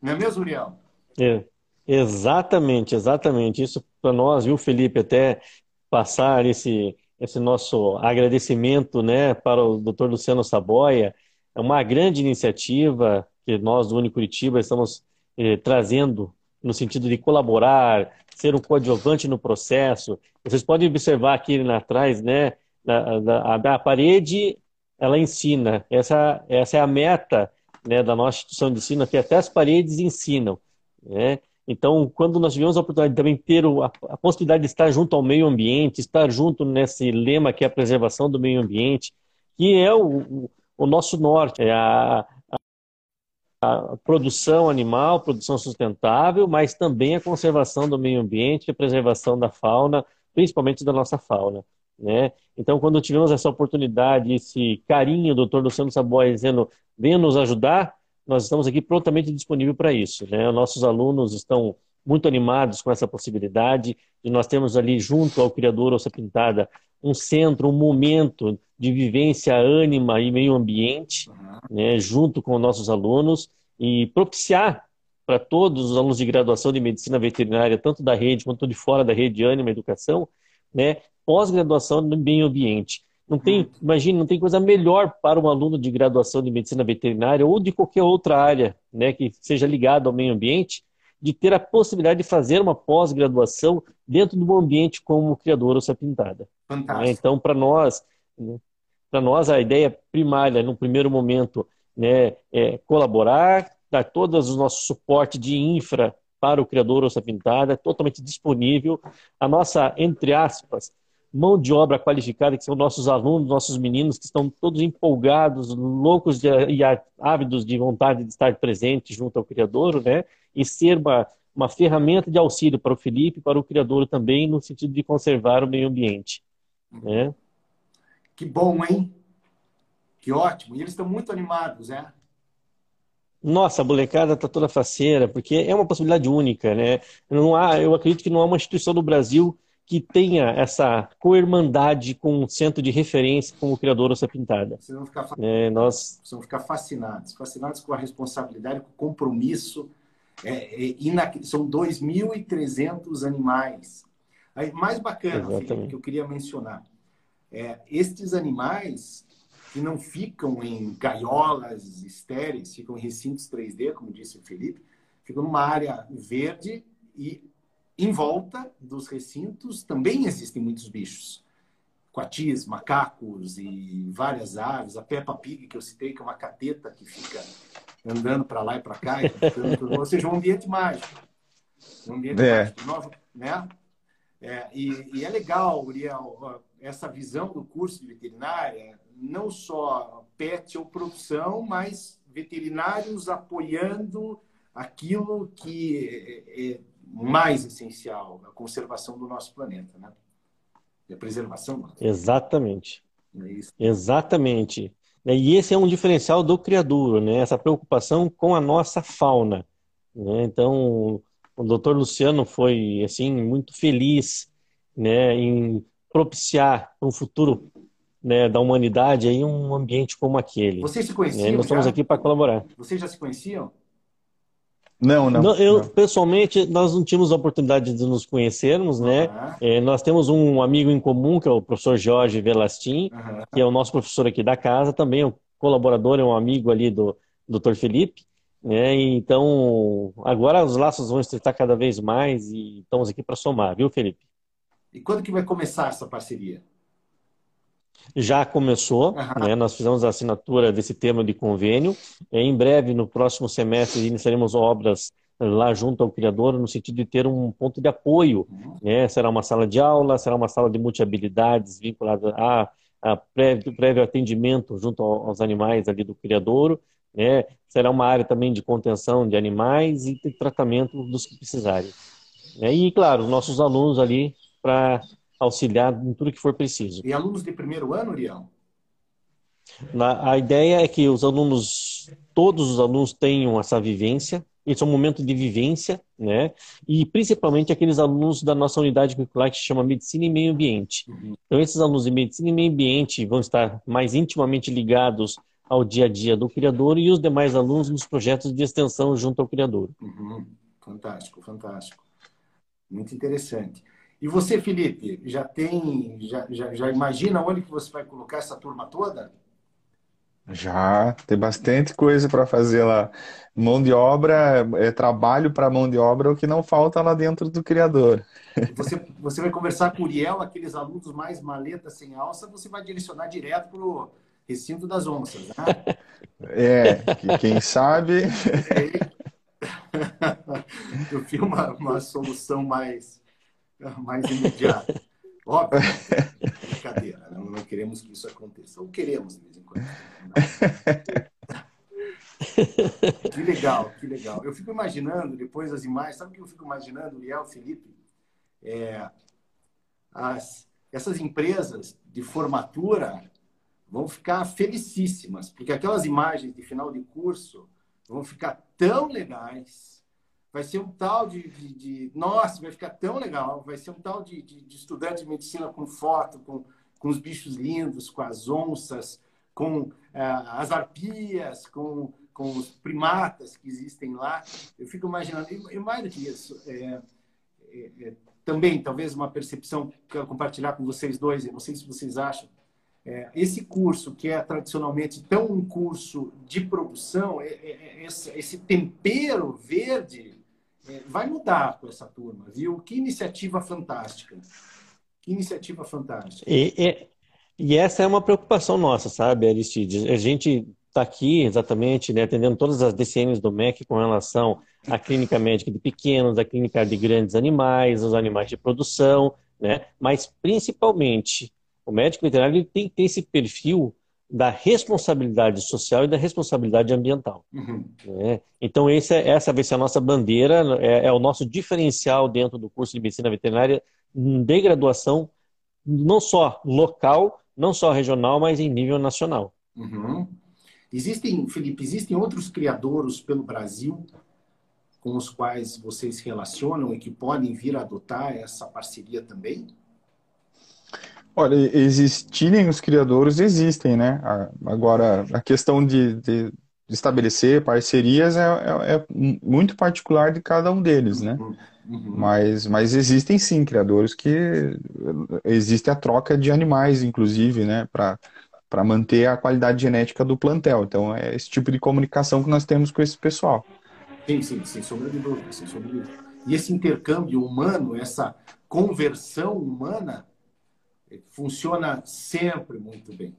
Não é mesmo, Uriel? É, exatamente, exatamente. Isso para nós, viu, Felipe, até passar esse, esse nosso agradecimento né, para o Dr. Luciano Saboia. É uma grande iniciativa que nós do Unicuritiba estamos eh, trazendo no sentido de colaborar, ser um coadjuvante no processo. Vocês podem observar aqui atrás, né, a, a parede, ela ensina. Essa, essa é a meta né, da nossa instituição de ensino, que até as paredes ensinam. Né? Então, quando nós tivemos a oportunidade de também ter a, possibilidade de estar junto ao meio ambiente, estar junto nesse lema que é a preservação do meio ambiente, que é o, o, o nosso norte, é a, a, produção animal, produção sustentável, mas também a conservação do meio ambiente, a preservação da fauna, principalmente da nossa fauna. Né? Então, quando tivemos essa oportunidade, esse carinho do Dr. Luciano Saboia dizendo, venha nos ajudar, nós estamos aqui prontamente disponível para isso. Né? Nossos alunos estão muito animados com essa possibilidade e nós temos ali junto ao criador Ossa Pintada um centro, um momento de vivência ânima e meio ambiente, né, junto com nossos alunos e propiciar para todos os alunos de graduação de medicina veterinária, tanto da rede quanto de fora da rede de Ânima Educação, né, pós-graduação no meio ambiente. Não tem, uhum. imagine, não tem coisa melhor para um aluno de graduação de medicina veterinária ou de qualquer outra área, né, que seja ligado ao meio ambiente, de ter a possibilidade de fazer uma pós-graduação dentro do ambiente como criador ou pintada. Fantástico. Né? Então, para nós, né, para nós a ideia primária, no primeiro momento, né, é colaborar, dar todo o nosso suporte de infra para o criador ou pintada, totalmente disponível. A nossa, entre aspas, mão de obra qualificada, que são nossos alunos, nossos meninos, que estão todos empolgados, loucos de, e ávidos de vontade de estar presente junto ao Criador, né? E ser uma, uma ferramenta de auxílio para o Felipe e para o Criador também, no sentido de conservar o meio ambiente. Né? Que bom, hein? Que ótimo. E eles estão muito animados, né? Nossa, a molecada está toda faceira, porque é uma possibilidade única, né? Não há, eu acredito que não há uma instituição no Brasil que tenha essa co-irmandade com um centro de referência como o Criador Ossa Pintada. Vocês vão ficar, é, nós... Vocês vão ficar fascinados, fascinados com a responsabilidade, com o compromisso. É, é, ina... São 2.300 animais. Aí, mais bacana, Felipe, que eu queria mencionar, é, estes animais que não ficam em gaiolas estéreis, ficam em recintos 3D, como disse o Felipe, ficam numa área verde e em volta dos recintos também existem muitos bichos. Coatis, macacos e várias aves. A Peppa Pig, que eu citei, que é uma cateta que fica andando para lá e para cá. E ou seja, um ambiente mágico. Um ambiente é. mágico. Novo, né? É, e, e, é legal, Uriel, essa visão do curso de veterinária, não só pet ou produção, mas veterinários apoiando aquilo que é, é mais essencial, a conservação do nosso planeta, né? E a preservação. Exatamente. É Exatamente. E esse é um diferencial do criador, né? Essa preocupação com a nossa fauna. Né? Então, o doutor Luciano foi assim muito feliz, né, em propiciar um futuro né, da humanidade aí um ambiente como aquele. Vocês se conheciam? Nós estamos aqui para colaborar. Vocês já se conheciam? Não, não, não. Eu, não. pessoalmente, nós não tínhamos a oportunidade de nos conhecermos, né? Uhum. É, nós temos um amigo em comum, que é o professor Jorge Velastin, uhum. que é o nosso professor aqui da casa, também é um colaborador, é um amigo ali do Dr. Felipe. Né? Então, agora os laços vão estreitar cada vez mais e estamos aqui para somar, viu, Felipe? E quando que vai começar essa parceria? Já começou, uhum. né? nós fizemos a assinatura desse termo de convênio. Em breve, no próximo semestre, iniciaremos obras lá junto ao criador, no sentido de ter um ponto de apoio. Uhum. Né? Será uma sala de aula, será uma sala de multi-habilidades vinculada a, a prévio, prévio, atendimento junto aos animais ali do criador. Né? Será uma área também de contenção de animais e de tratamento dos que precisarem. Né? E, claro, nossos alunos ali para auxiliar em tudo que for preciso. E alunos de primeiro ano, Uriel? Na, a ideia é que os alunos, todos os alunos tenham essa vivência, esse é um momento de vivência, né? E principalmente aqueles alunos da nossa unidade curricular que se chama Medicina e Meio Ambiente. Uhum. Então, esses alunos de Medicina e Meio Ambiente vão estar mais intimamente ligados ao dia a dia do criador e os demais alunos nos projetos de extensão junto ao criador. Uhum. Fantástico, fantástico. Muito interessante. E você, Felipe, já tem, já, já, já imagina onde que você vai colocar essa turma toda? Já, tem bastante coisa para fazer lá. Mão de obra, é trabalho para mão de obra, é o que não falta lá dentro do criador. Você, você vai conversar com o Uriel, aqueles alunos mais maletas sem alça, você vai direcionar direto para o recinto das onças, né? É, que quem sabe. Eu vi uma, uma solução mais mais imediata. Óbvio, brincadeira, não, não, queremos que isso aconteça. Ou queremos de vez em quando. que legal, que legal. Eu fico imaginando, depois as imagens, sabe o que eu fico imaginando, Liel, Felipe? É, as, essas empresas de formatura vão ficar felicíssimas, porque aquelas imagens de final de curso vão ficar tão legais. Vai ser um tal de, de, de Nossa, vai ficar tão legal. Vai ser um tal de, de, estudante de medicina com foto, com, com os bichos lindos, com as onças, com é, as arpias, com, com os primatas que existem lá. Eu fico imaginando, e mais do que isso, é, é, é, também, talvez uma percepção que eu quero compartilhar com vocês dois, eu não sei se vocês acham, é, esse curso, que é tradicionalmente tão um curso de produção, é esse, esse, tempero verde vai mudar com essa turma, viu? Que iniciativa fantástica. Que iniciativa fantástica. E, e essa é uma preocupação nossa, sabe, Aristides? A gente está aqui exatamente né, atendendo todas as DCNs do MEC com relação à clínica médica de pequenos, à clínica de grandes animais, os animais de produção, né? mas principalmente o médico veterinário tem que ter esse perfil da responsabilidade social e da responsabilidade ambiental. Uhum. Né? Então, esse, é, essa vai ser a nossa bandeira, é, é, o nosso diferencial dentro do curso de medicina veterinária de graduação, não só local, não só regional, mas em nível nacional. Uhum. Existem, Felipe, existem outros criadores pelo Brasil com os quais vocês se relacionam e que podem vir a adotar essa parceria também? Olha, existirem os criadores, existem, né? Agora, a questão de, de estabelecer parcerias é, é, é, muito particular de cada um deles, né? Uhum, uhum. Mas, mas existem sim criadores que existe a troca de animais, inclusive, né? Para manter a qualidade genética do plantel. Então, é esse tipo de comunicação que nós temos com esse pessoal. Sim, sim, sem sombra de dúvida, sem sombra de dúvida. E esse intercâmbio humano, essa conversão humana, funciona sempre muito bem.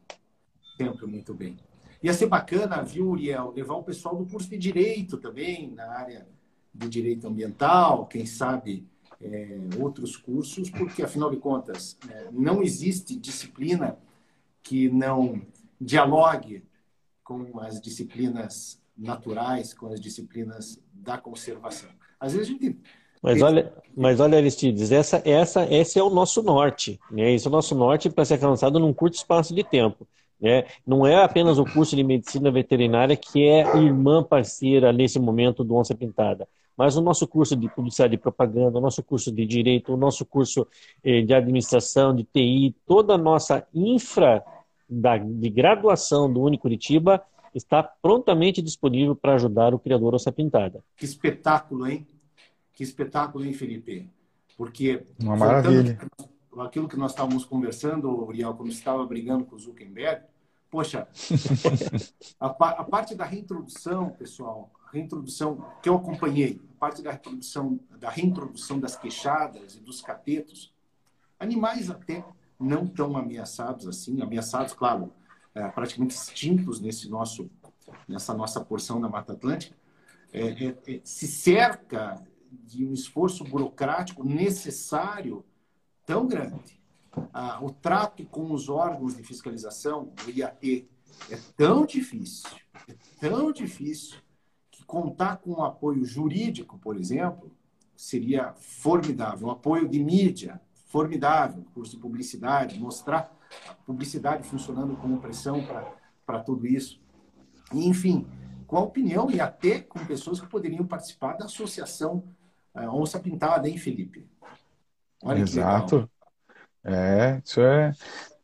Sempre muito bem. Ia ser bacana, viu, Uriel, levar o pessoal do curso de Direito também, na área de Direito Ambiental, quem sabe é, outros cursos, porque, afinal de contas, é, não existe disciplina que não dialogue com as disciplinas naturais, com as disciplinas da conservação. Às vezes a gente mas olha, mas olha, Aristides, essa, essa, esse é o nosso norte. Né? Esse é o nosso norte para ser alcançado num curto espaço de tempo. Né? Não é apenas o curso de medicina veterinária que é irmã parceira nesse momento do Onça Pintada, mas o nosso curso de publicidade e propaganda, o nosso curso de direito, o nosso curso eh, de administração, de TI, toda a nossa infra da, de graduação do Unicuritiba está prontamente disponível para ajudar o criador Onça Pintada. Que espetáculo, hein? Que espetáculo, hein, Felipe? Porque. Uma maravilha. Aquilo que nós estávamos conversando, Uriel, quando estava brigando com o Zuckerberg, poxa, a, a, parte da reintrodução, pessoal, a reintrodução que eu acompanhei, a parte da reintrodução, da reintrodução das queixadas e dos catetos, animais até não tão ameaçados assim, ameaçados, claro, é, praticamente extintos nesse nosso, nessa nossa porção da Mata Atlântica, é, é, é se cerca de um esforço burocrático necessário tão grande. Ah, o trato com os órgãos de fiscalização, o IAT, é tão difícil, é tão difícil, que contar com um apoio jurídico, por exemplo, seria formidável. Um apoio de mídia, formidável. Curso de publicidade, mostrar a publicidade funcionando como pressão para tudo isso. E, enfim, com a opinião e até com pessoas que poderiam participar da associação a onça pintada, hein, Felipe? Olha Exato. É, isso é.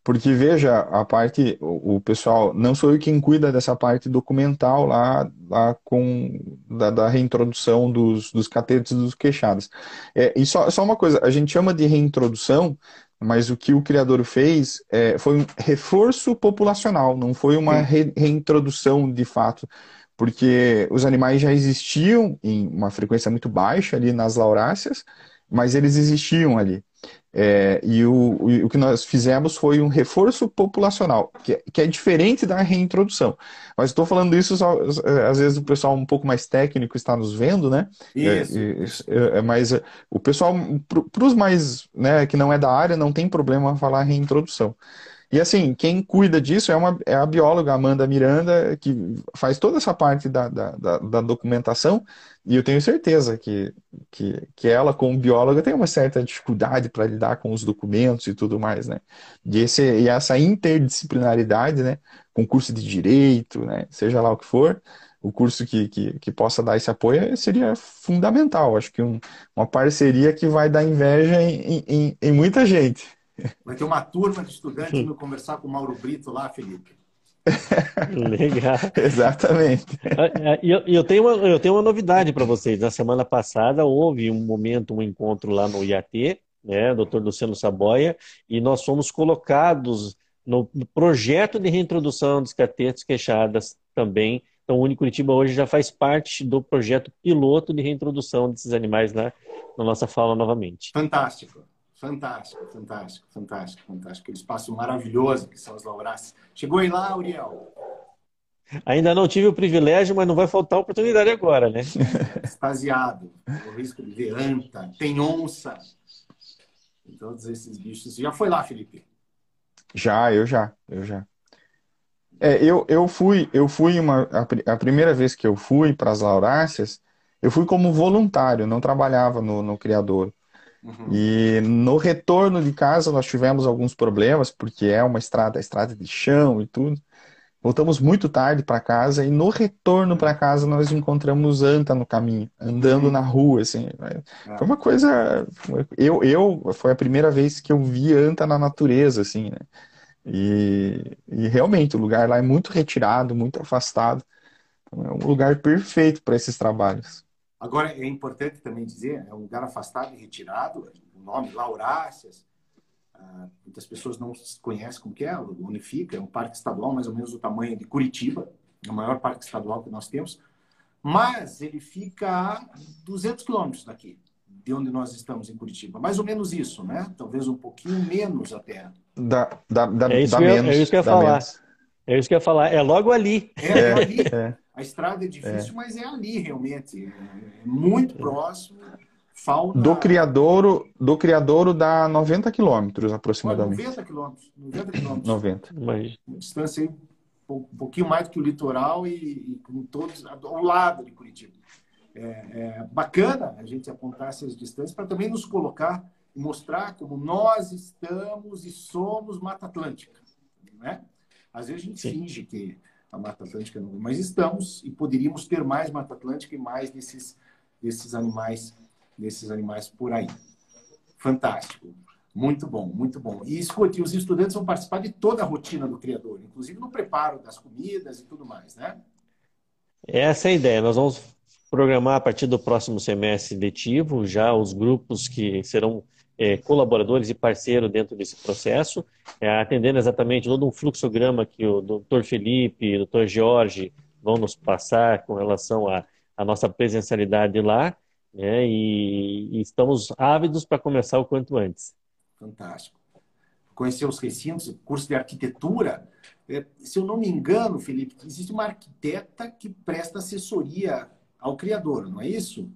Porque, veja, a parte, o, o, pessoal, não sou eu quem cuida dessa parte documental lá, lá com, da, da reintrodução dos, dos catetos e dos queixados. É, e só, só uma coisa, a gente chama de reintrodução, mas o que o criador fez é, foi um reforço populacional, não foi uma re, reintrodução de fato porque os animais já existiam em uma frequência muito baixa ali nas lauráceas, mas eles existiam ali. É, e o, o, que nós fizemos foi um reforço populacional, que, é, que é diferente da reintrodução. Mas estou falando isso, só, é, às vezes o pessoal um pouco mais técnico está nos vendo, né? Isso. É, é, mas o pessoal, para os mais, né, que não é da área, não tem problema falar reintrodução. E assim, quem cuida disso é, uma, é a bióloga Amanda Miranda, que faz toda essa parte da, da, da, da documentação, e eu tenho certeza que, que, que ela, como bióloga, tem uma certa dificuldade para lidar com os documentos e tudo mais, né? E, esse, e essa interdisciplinaridade, né? Com curso de direito, né? Seja lá o que for, o curso que, que, que possa dar esse apoio seria fundamental. Acho que um, uma parceria que vai dar inveja em, em, em muita gente. Vai ter uma turma de estudantes indo conversar com o Mauro Brito lá, Felipe. Legal. Exatamente. E eu, eu, tenho uma, eu tenho uma novidade para vocês. Na semana passada houve um momento, um encontro lá no IAT, né, doutor Luciano Saboia, e nós fomos colocados no projeto de reintrodução dos catetos queixadas também. Então, o Unicuritiba hoje já faz parte do projeto piloto de reintrodução desses animais na, na nossa fala novamente. Fantástico. Fantástico, fantástico, fantástico, fantástico. Aquele espaço maravilhoso que são os Lauraces. Chegou aí lá, Uriel? Ainda não tive o privilégio, mas não vai faltar oportunidade agora, né? Extasiado. O risco de ver anta, tem onça. Todos esses bichos. Já foi lá, Felipe? Já, eu já, eu já. É, eu, eu fui, eu fui uma, a, a primeira vez que eu fui para as Lauráceas, eu fui como voluntário, não trabalhava no, no criador. Uhum. E no retorno de casa nós tivemos alguns problemas, porque é uma estrada, estrada de chão e tudo. Voltamos muito tarde para casa e no retorno para casa nós encontramos anta no caminho, andando uhum. na rua, assim. É. Foi uma coisa, eu, eu foi a primeira vez que eu vi anta na natureza, assim, né? E, e realmente o lugar lá é muito retirado, muito afastado. É um lugar perfeito para esses trabalhos. Agora, é importante também dizer, é um lugar afastado e retirado, o nome Lauráceas, ah, muitas pessoas não conhecem como que é, o Unifica, é um parque estadual mais ou menos do tamanho de Curitiba, é o maior parque estadual que nós temos, mas ele fica a 200 quilômetros daqui, de onde nós estamos em Curitiba. Mais ou menos isso, né? Talvez um pouquinho menos até. Da, da, da, é, isso menos, é isso que eu ia falar. Menos. É isso que eu ia falar. É logo ali. É, é ali. É. A estrada é difícil, é. mas é ali realmente. É muito próximo. Falta... Do Criadouro, do Criadouro dá 90 quilômetros aproximadamente. 90 quilômetros. 90 quilômetros. 90. Uma distância aí, um pouquinho mais do que o litoral e, e com todos ao lado de Curitiba. É, é, bacana a gente apontar essas distâncias para também nos colocar e mostrar como nós estamos e somos Mata Atlântica. Né? Às vezes a gente Sim. finge que a Mata Atlântica mas estamos e poderíamos ter mais Mata Atlântica e mais desses, desses animais desses animais por aí. Fantástico. Muito bom, muito bom. E escute, os estudantes vão participar de toda a rotina do criador, inclusive no preparo das comidas e tudo mais, né? Essa é a ideia. Nós vamos programar a partir do próximo semestre letivo já os grupos que serão é, colaboradores e parceiros dentro desse processo, é, atendendo exatamente todo um fluxograma que o doutor Felipe e o doutor Jorge vão nos passar com relação à, à nossa presencialidade lá, né, e, e estamos ávidos para começar o quanto antes. Fantástico. Conhecer os recintos, curso de arquitetura. É, se eu não me engano, Felipe, existe uma arquiteta que presta assessoria ao criador, não é isso?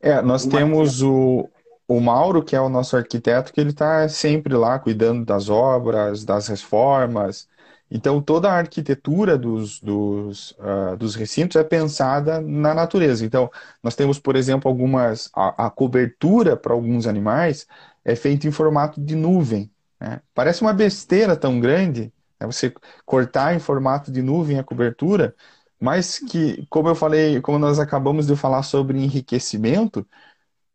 É, nós uma temos o, o Mauro, que é o nosso arquiteto, que ele está sempre lá cuidando das obras, das reformas. Então, toda a arquitetura dos, dos, uh, dos recintos é pensada na natureza. Então, nós temos, por exemplo, algumas. A, a cobertura para alguns animais é feita em formato de nuvem. Né? Parece uma besteira tão grande né? você cortar em formato de nuvem a cobertura, mas que, como eu falei, como nós acabamos de falar sobre enriquecimento,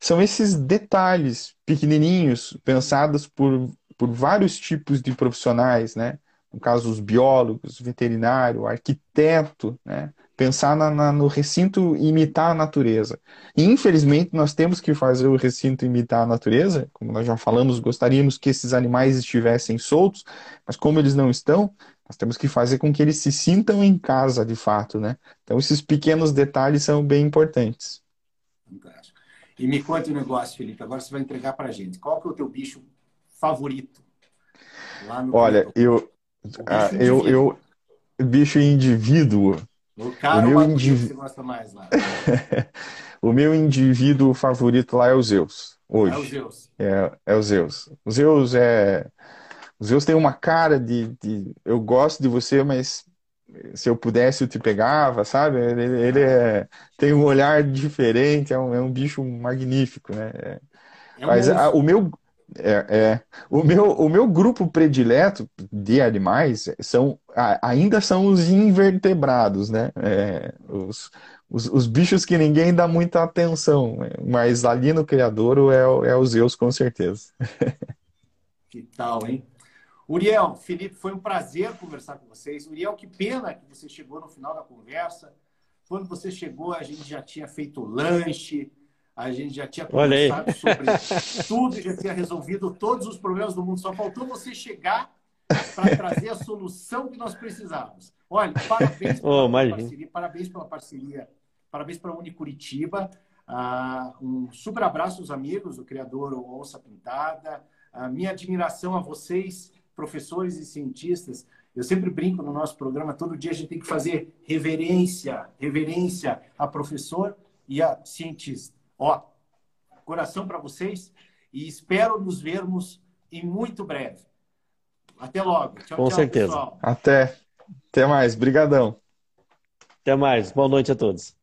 são esses detalhes pequenininhos, pensados por, por vários tipos de profissionais, né? No caso, os biólogos, veterinário, arquiteto, né? Pensar na, na, no recinto imitar a natureza. E, infelizmente, nós temos que fazer o recinto imitar a natureza. Como nós já falamos, gostaríamos que esses animais estivessem soltos, mas como eles não estão, nós temos que fazer com que eles se sintam em casa, de fato, né? Então, esses pequenos detalhes são bem importantes. E me conta um negócio, Felipe. Agora você vai entregar para a gente. Qual que é o teu bicho favorito? Olha, eu, ah, eu, eu, bicho indivíduo. O cara o meu que você gosta mais lá. o meu indivíduo favorito lá é o Zeus. Hoje. É o Zeus. É, é o Zeus. O Zeus é. O Zeus tem uma cara de, de. Eu gosto de você, mas se eu pudesse eu te pegava, sabe? Ele, ele é, tem um olhar diferente, é um, é um bicho magnífico, né? É, é um Mas a, o meu É, é. O meu, o meu grupo predileto de animais são, ainda são os invertebrados, né? É, os, os, os, bichos que ninguém dá muita atenção, mas ali no Criador é, é os Zeus, com certeza. Que tal, hein? Uriel, Felipe, foi um prazer conversar com vocês. Uriel, que pena que você chegou no final da conversa. Quando você chegou, a gente já tinha feito lanche, a gente já tinha conversado sobre tudo, já tinha resolvido todos os problemas do mundo. Só faltou você chegar para trazer a solução que nós precisávamos. Olha, parabéns pela oh, parceria, parabéns pela parceria, parabéns para a Unicuritiba. Uh, um super abraço aos amigos do criador Onça Pintada. A minha admiração a vocês, professores e cientistas. Eu sempre brinco no nosso programa, todo dia a gente tem que fazer reverência, reverência a professor e a cientista. Ó, coração para vocês e espero nos vermos em muito breve. Até logo. Tchau, Com tchau, certeza. Pessoal. Até. Até mais. Brigadão. Até mais. Boa noite a todos.